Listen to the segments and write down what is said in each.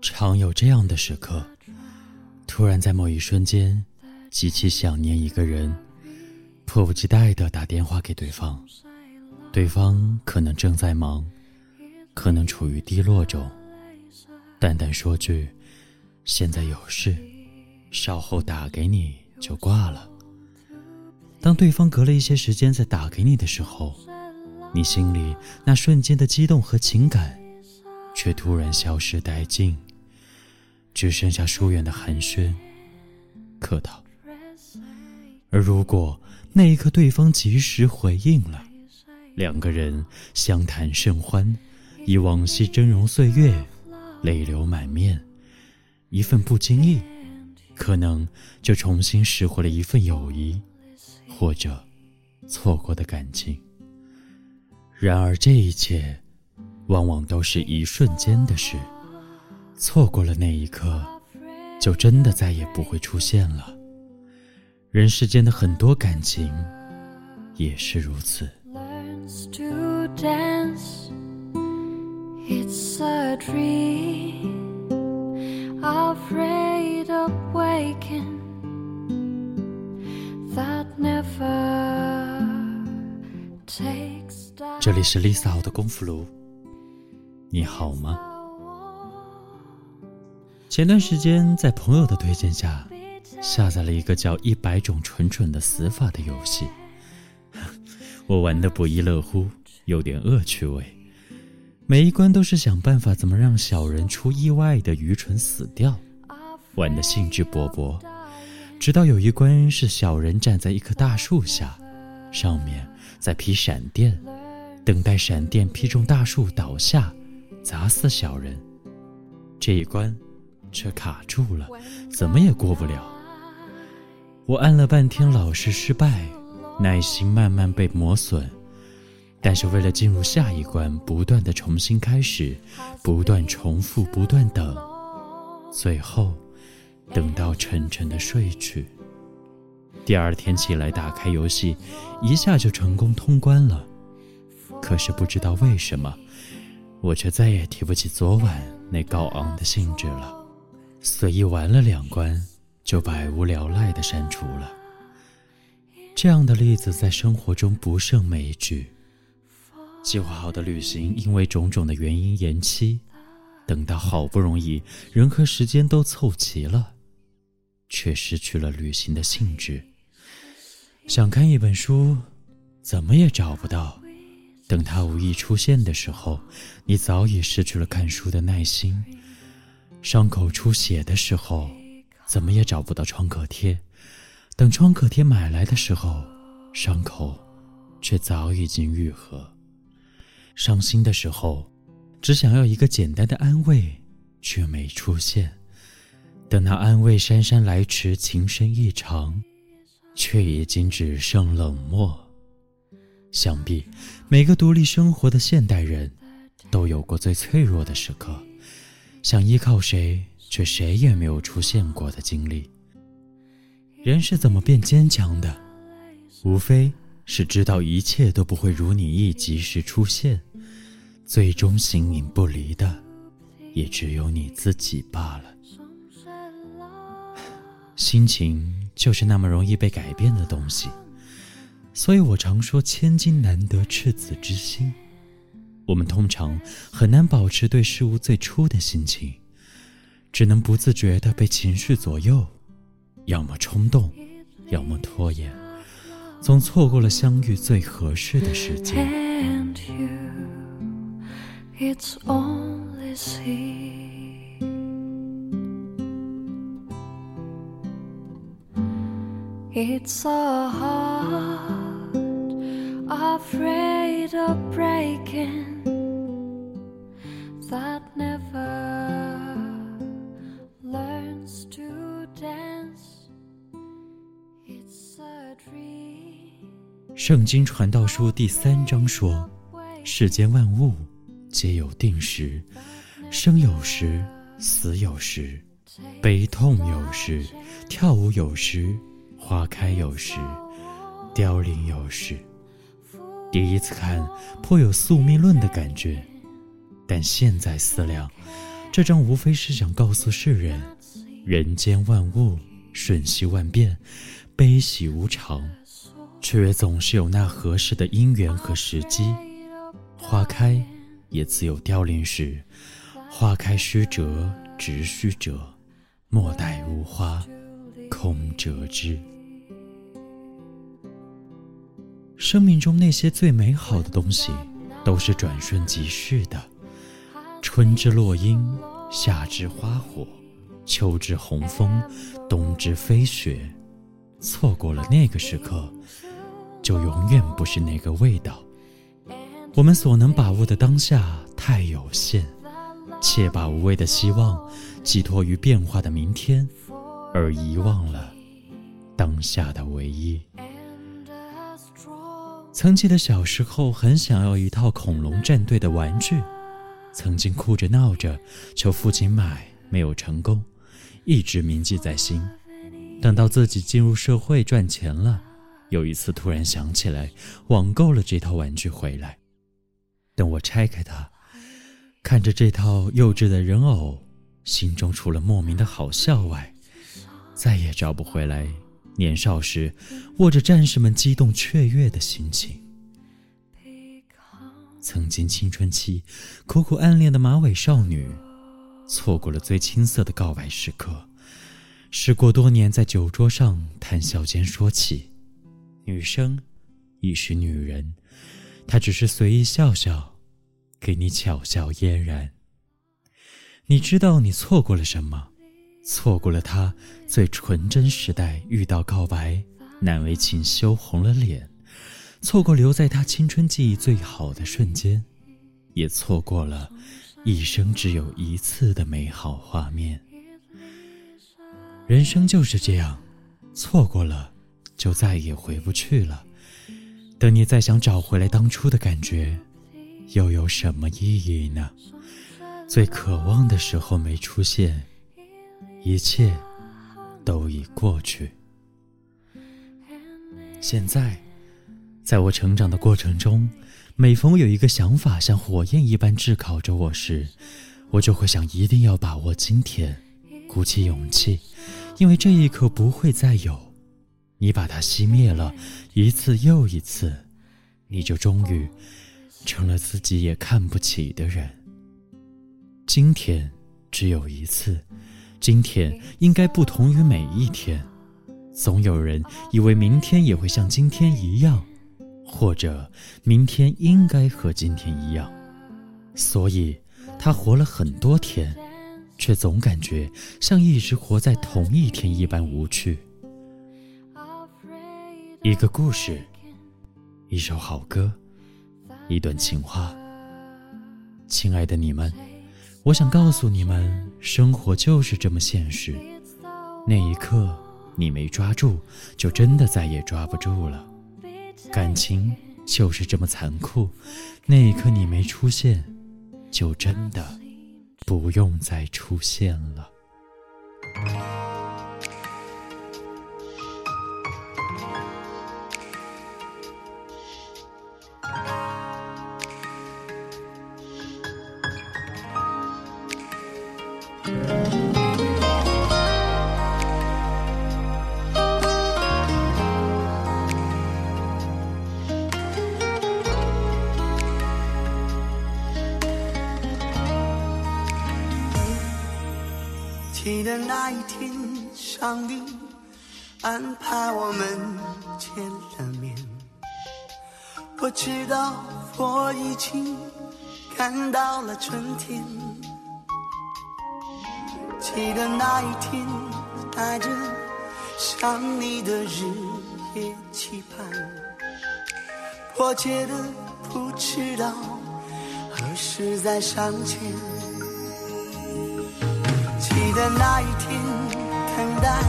常有这样的时刻，突然在某一瞬间，极其想念一个人，迫不及待地打电话给对方。对方可能正在忙，可能处于低落中，淡淡说句：“现在有事，稍后打给你。”就挂了。当对方隔了一些时间再打给你的时候，你心里那瞬间的激动和情感，却突然消失殆尽，只剩下疏远的寒暄、客套。而如果那一刻对方及时回应了，两个人相谈甚欢，忆往昔峥嵘岁月，泪流满面，一份不经意。可能就重新拾回了一份友谊，或者错过的感情。然而这一切，往往都是一瞬间的事，错过了那一刻，就真的再也不会出现了。人世间的很多感情，也是如此。这里是 Lisa 的功夫炉，你好吗？前段时间在朋友的推荐下，下载了一个叫《一百种蠢蠢的死法》的游戏，我玩的不亦乐乎，有点恶趣味。每一关都是想办法怎么让小人出意外的愚蠢死掉，玩的兴致勃勃。直到有一关是小人站在一棵大树下，上面在劈闪电。等待闪电劈中大树倒下，砸死小人。这一关却卡住了，怎么也过不了。我按了半天，老是失败，耐心慢慢被磨损。但是为了进入下一关，不断的重新开始，不断重复，不断等，最后等到沉沉的睡去。第二天起来打开游戏，一下就成功通关了。可是不知道为什么，我却再也提不起昨晚那高昂的兴致了。随意玩了两关，就百无聊赖的删除了。这样的例子在生活中不胜枚举。计划好的旅行因为种种的原因延期，等到好不容易人和时间都凑齐了，却失去了旅行的兴致。想看一本书，怎么也找不到。等他无意出现的时候，你早已失去了看书的耐心。伤口出血的时候，怎么也找不到创可贴。等创可贴买来的时候，伤口却早已经愈合。伤心的时候，只想要一个简单的安慰，却没出现。等那安慰姗姗来迟，情深意长，却已经只剩冷漠。想必每个独立生活的现代人，都有过最脆弱的时刻，想依靠谁，却谁也没有出现过的经历。人是怎么变坚强的？无非是知道一切都不会如你意及时出现，最终形影不离的，也只有你自己罢了。心情就是那么容易被改变的东西。所以我常说，千金难得赤子之心。我们通常很难保持对事物最初的心情，只能不自觉地被情绪左右，要么冲动，要么拖延，总错过了相遇最合适的时间。Afraid of breaking that never learns to dance it's a dream 圣经传道书第三章说世间万物皆有定时生有时死有时悲痛有时跳舞有时花开有时凋零有时第一次看颇有宿命论的感觉，但现在思量，这张无非是想告诉世人：人间万物瞬息万变，悲喜无常，却也总是有那合适的因缘和时机。花开也自有凋零时，花开须折直须折，莫待无花空折枝。生命中那些最美好的东西，都是转瞬即逝的。春之落樱，夏之花火，秋之红枫，冬之飞雪。错过了那个时刻，就永远不是那个味道。我们所能把握的当下太有限，且把无谓的希望寄托于变化的明天，而遗忘了当下的唯一。曾记得小时候很想要一套恐龙战队的玩具，曾经哭着闹着求父亲买，没有成功，一直铭记在心。等到自己进入社会赚钱了，有一次突然想起来网购了这套玩具回来。等我拆开它，看着这套幼稚的人偶，心中除了莫名的好笑外，再也找不回来。年少时，握着战士们激动雀跃的心情。曾经青春期苦苦暗恋的马尾少女，错过了最青涩的告白时刻。时过多年，在酒桌上谈笑间说起，女生已是女人，她只是随意笑笑，给你巧笑嫣然。你知道你错过了什么？错过了他最纯真时代遇到告白，难为情羞红了脸；错过留在他青春记忆最好的瞬间，也错过了一生只有一次的美好画面。人生就是这样，错过了就再也回不去了。等你再想找回来当初的感觉，又有什么意义呢？最渴望的时候没出现。一切都已过去。现在，在我成长的过程中，每逢有一个想法像火焰一般炙烤着我时，我就会想一定要把握今天，鼓起勇气，因为这一刻不会再有。你把它熄灭了，一次又一次，你就终于成了自己也看不起的人。今天只有一次。今天应该不同于每一天，总有人以为明天也会像今天一样，或者明天应该和今天一样，所以他活了很多天，却总感觉像一直活在同一天一般无趣。一个故事，一首好歌，一段情话，亲爱的你们。我想告诉你们，生活就是这么现实。那一刻你没抓住，就真的再也抓不住了。感情就是这么残酷，那一刻你没出现，就真的不用再出现了。记得那一天，上帝安排我们见了面。我知道我已经看到了春天。记得那一天，带着想你的日夜期盼，迫切的不知道何时再相见。记得那一天，等待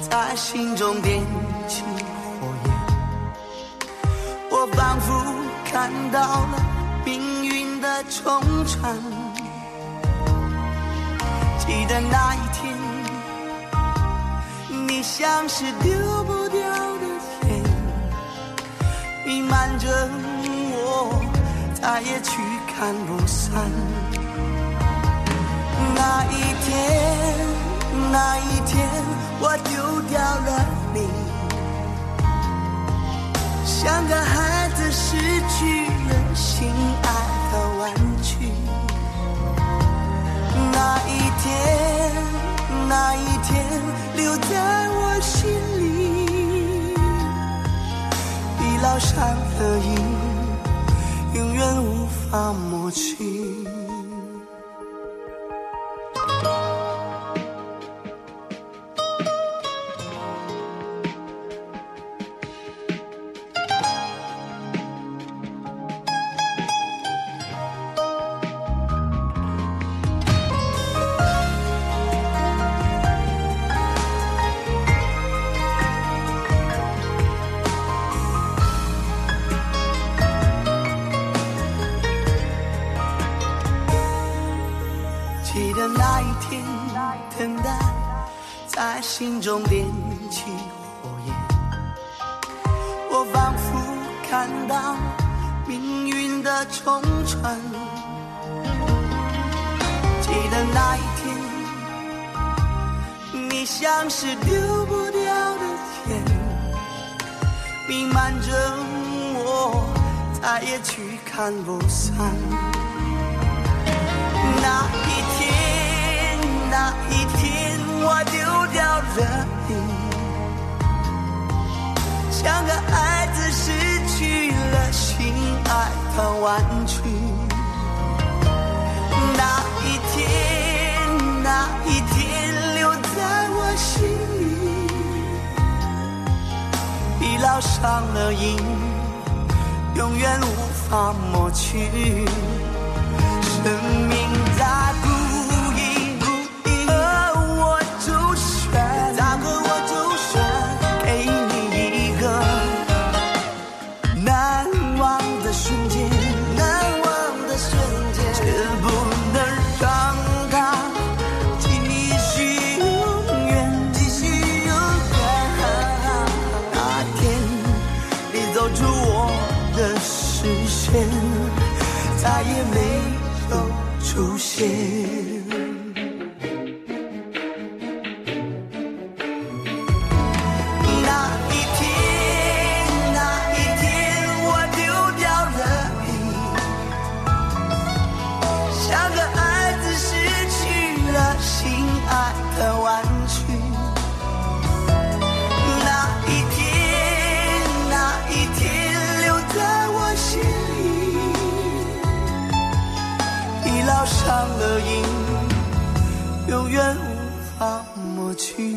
在心中点起火焰，我仿佛看到了命运的重传。记得那一天，你像是丢不掉的烟，弥漫着我，再也驱赶不散。那一天，那一天，我丢掉了你，像个孩子天，等待在心中点起火焰，我仿佛看到命运的冲穿。记得那一天，你像是丢不掉的天，弥漫着我，再也去看不散。那一天，那一天，我丢掉了你，像个孩子失去了心爱的玩具。那一天，那一天，留在我心里，已烙上了印，永远无法抹去。生出印，永远无法抹去。